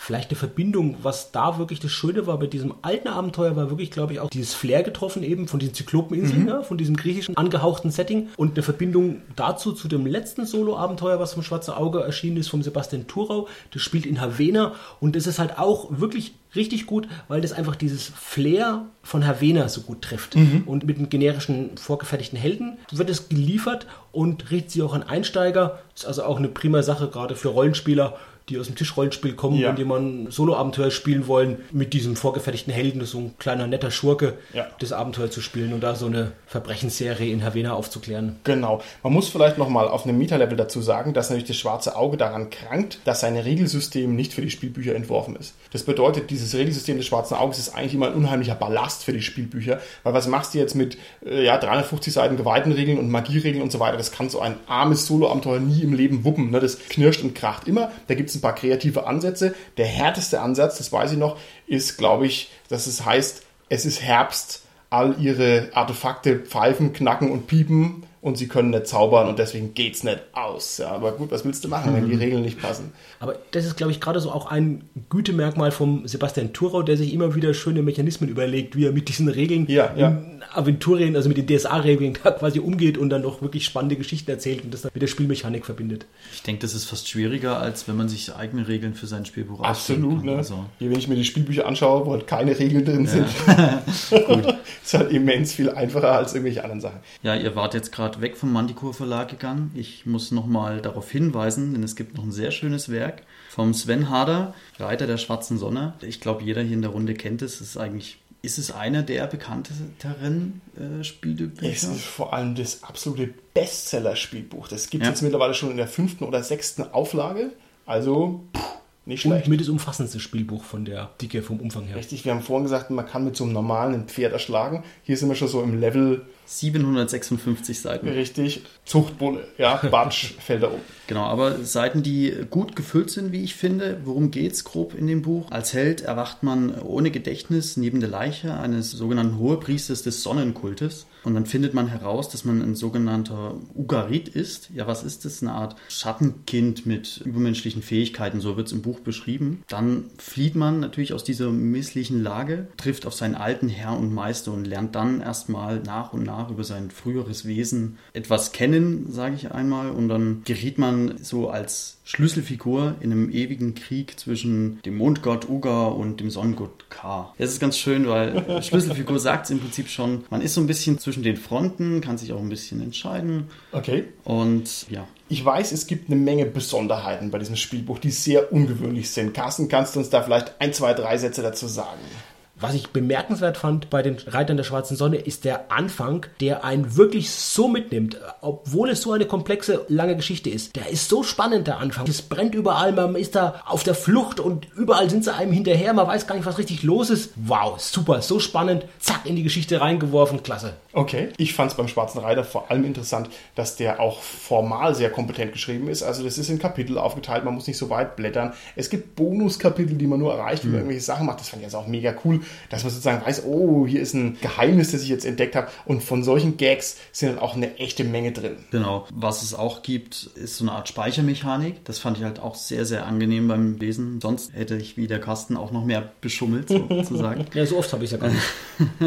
vielleicht eine Verbindung, was da wirklich das Schöne war bei diesem alten Abenteuer, war wirklich, glaube ich, auch dieses Flair getroffen eben von diesen Zyklopeninseln, mhm. ja, von diesem griechischen angehauchten Setting und eine Verbindung dazu zu dem letzten Solo-Abenteuer, was vom Schwarzen Auge erschienen ist, vom Sebastian Thurau. Das spielt in Havena und das ist halt auch wirklich richtig gut, weil das einfach dieses Flair von Havena so gut trifft. Mhm. Und mit einem generischen vorgefertigten Helden wird es geliefert und richtet sich auch an Einsteiger. Ist also auch eine prima Sache, gerade für Rollenspieler die aus dem Tischrollenspiel kommen, ja. mal ein Solo-Abenteuer spielen wollen, mit diesem vorgefertigten Helden, so ein kleiner netter Schurke, ja. das Abenteuer zu spielen und da so eine Verbrechensserie in Havena aufzuklären. Genau. Man muss vielleicht nochmal auf einem Meta-Level dazu sagen, dass natürlich das schwarze Auge daran krankt, dass sein Regelsystem nicht für die Spielbücher entworfen ist. Das bedeutet, dieses Regelsystem des schwarzen Auges ist eigentlich immer ein unheimlicher Ballast für die Spielbücher, weil was machst du jetzt mit äh, ja, 350 Seiten Gewaltenregeln und Magieregeln und so weiter? Das kann so ein armes Solo-Abenteuer nie im Leben wuppen. Ne? Das knirscht und kracht immer. Da gibt es ein paar kreative Ansätze. Der härteste Ansatz, das weiß ich noch, ist, glaube ich, dass es heißt, es ist Herbst, all ihre Artefakte pfeifen, knacken und piepen und sie können nicht zaubern und deswegen geht's nicht aus. Ja, aber gut, was willst du machen, wenn die mhm. Regeln nicht passen? Aber das ist, glaube ich, gerade so auch ein Gütemerkmal vom Sebastian Thurau, der sich immer wieder schöne Mechanismen überlegt, wie er mit diesen Regeln ja, ja. Aventurien, also mit den DSA-Regeln da quasi umgeht und dann noch wirklich spannende Geschichten erzählt und das dann mit der Spielmechanik verbindet. Ich denke, das ist fast schwieriger, als wenn man sich eigene Regeln für sein Spielbuch Absolut, ne? Also. Hier, wenn ich mir die Spielbücher anschaue, wo halt keine Regeln drin sind, Gut. ist halt immens viel einfacher als irgendwelche anderen Sachen. Ja, ihr wart jetzt gerade weg vom Manticore Verlag gegangen. Ich muss nochmal darauf hinweisen, denn es gibt noch ein sehr schönes Werk vom Sven Harder, Reiter der schwarzen Sonne. Ich glaube, jeder hier in der Runde kennt es. Es ist eigentlich ist es einer der bekannteren äh, Spielebücher? Es ist vor allem das absolute Bestseller-Spielbuch. Das gibt es ja. jetzt mittlerweile schon in der fünften oder sechsten Auflage. Also pff, nicht schlecht. Und mit das umfassendste Spielbuch von der Dicke, vom Umfang her. Richtig, wir haben vorhin gesagt, man kann mit so einem normalen Pferd erschlagen. Hier sind wir schon so im Level 756 Seiten. Richtig. Zuchtbulle, ja, Batsch fällt da um. Genau, aber Seiten, die gut gefüllt sind, wie ich finde. Worum geht es grob in dem Buch? Als Held erwacht man ohne Gedächtnis neben der Leiche eines sogenannten Hohepriesters des Sonnenkultes. Und dann findet man heraus, dass man ein sogenannter Ugarit ist. Ja, was ist das? Eine Art Schattenkind mit übermenschlichen Fähigkeiten, so wird es im Buch beschrieben. Dann flieht man natürlich aus dieser misslichen Lage, trifft auf seinen alten Herr und Meister und lernt dann erstmal nach und nach über sein früheres Wesen etwas kennen, sage ich einmal. Und dann geriet man so als Schlüsselfigur in einem ewigen Krieg zwischen dem Mondgott Uga und dem Sonnengott Ka. Das ist ganz schön, weil Schlüsselfigur sagt es im Prinzip schon. Man ist so ein bisschen zwischen den Fronten, kann sich auch ein bisschen entscheiden. Okay. Und ja. Ich weiß, es gibt eine Menge Besonderheiten bei diesem Spielbuch, die sehr ungewöhnlich sind. Carsten, kannst du uns da vielleicht ein, zwei, drei Sätze dazu sagen? Was ich bemerkenswert fand bei den Reitern der schwarzen Sonne ist der Anfang, der einen wirklich so mitnimmt, obwohl es so eine komplexe, lange Geschichte ist. Der ist so spannend, der Anfang. Es brennt überall, man ist da auf der Flucht und überall sind sie einem hinterher, man weiß gar nicht, was richtig los ist. Wow, super, so spannend, zack, in die Geschichte reingeworfen, klasse. Okay, ich fand es beim Schwarzen Reiter vor allem interessant, dass der auch formal sehr kompetent geschrieben ist. Also das ist in Kapitel aufgeteilt, man muss nicht so weit blättern. Es gibt Bonuskapitel, die man nur erreicht, wenn man irgendwelche Sachen macht. Das fand ich jetzt auch mega cool, dass man sozusagen weiß, oh, hier ist ein Geheimnis, das ich jetzt entdeckt habe. Und von solchen Gags sind dann auch eine echte Menge drin. Genau. Was es auch gibt, ist so eine Art Speichermechanik. Das fand ich halt auch sehr, sehr angenehm beim Lesen. Sonst hätte ich wie der Carsten auch noch mehr beschummelt, sozusagen. Ja, so oft habe ich es ja gar nicht.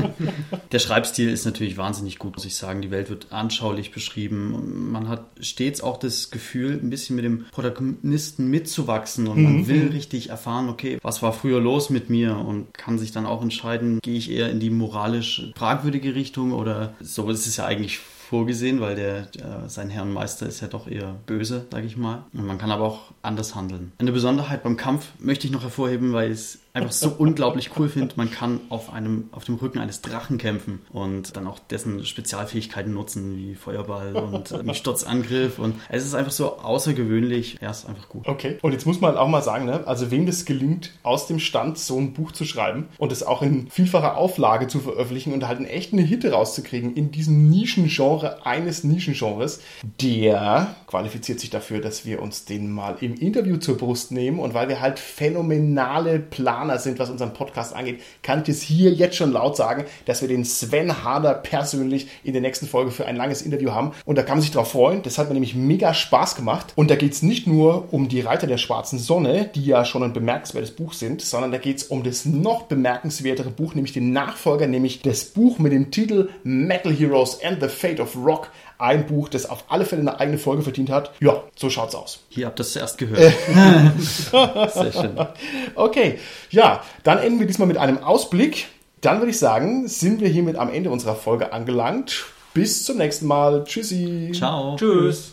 der Schreibstil ist natürlich wahnsinnig gut, muss ich sagen. Die Welt wird anschaulich beschrieben. Man hat stets auch das Gefühl, ein bisschen mit dem Protagonisten mitzuwachsen und man will richtig erfahren, okay, was war früher los mit mir und kann sich dann auch entscheiden, gehe ich eher in die moralisch fragwürdige Richtung oder so ist es ja eigentlich vorgesehen, weil der, der sein Herrenmeister ist ja doch eher böse, sage ich mal. Und man kann aber auch anders handeln. Eine Besonderheit beim Kampf möchte ich noch hervorheben, weil es einfach so unglaublich cool finde. Man kann auf einem, auf dem Rücken eines Drachen kämpfen und dann auch dessen Spezialfähigkeiten nutzen, wie Feuerball und äh, Sturzangriff. Und es ist einfach so außergewöhnlich. Ja, ist einfach gut. Okay. Und jetzt muss man auch mal sagen, ne? also wem das gelingt, aus dem Stand so ein Buch zu schreiben und es auch in vielfacher Auflage zu veröffentlichen und halt einen echten Hit rauszukriegen in diesem Nischengenre eines Nischengenres, der qualifiziert sich dafür, dass wir uns den mal im Interview zur Brust nehmen und weil wir halt phänomenale Planer sind, was unseren Podcast angeht, kann ich es hier jetzt schon laut sagen, dass wir den Sven Harder persönlich in der nächsten Folge für ein langes Interview haben. Und da kann man sich drauf freuen. Das hat mir nämlich mega Spaß gemacht. Und da geht es nicht nur um die Reiter der schwarzen Sonne, die ja schon ein bemerkenswertes Buch sind, sondern da geht es um das noch bemerkenswertere Buch, nämlich den Nachfolger, nämlich das Buch mit dem Titel Metal Heroes and the Fate of Rock ein Buch, das auf alle Fälle eine eigene Folge verdient hat. Ja, so schaut's aus. Hier habt ihr es zuerst gehört. Sehr schön. Okay, ja, dann enden wir diesmal mit einem Ausblick. Dann würde ich sagen, sind wir hiermit am Ende unserer Folge angelangt. Bis zum nächsten Mal. Tschüssi. Ciao. Tschüss.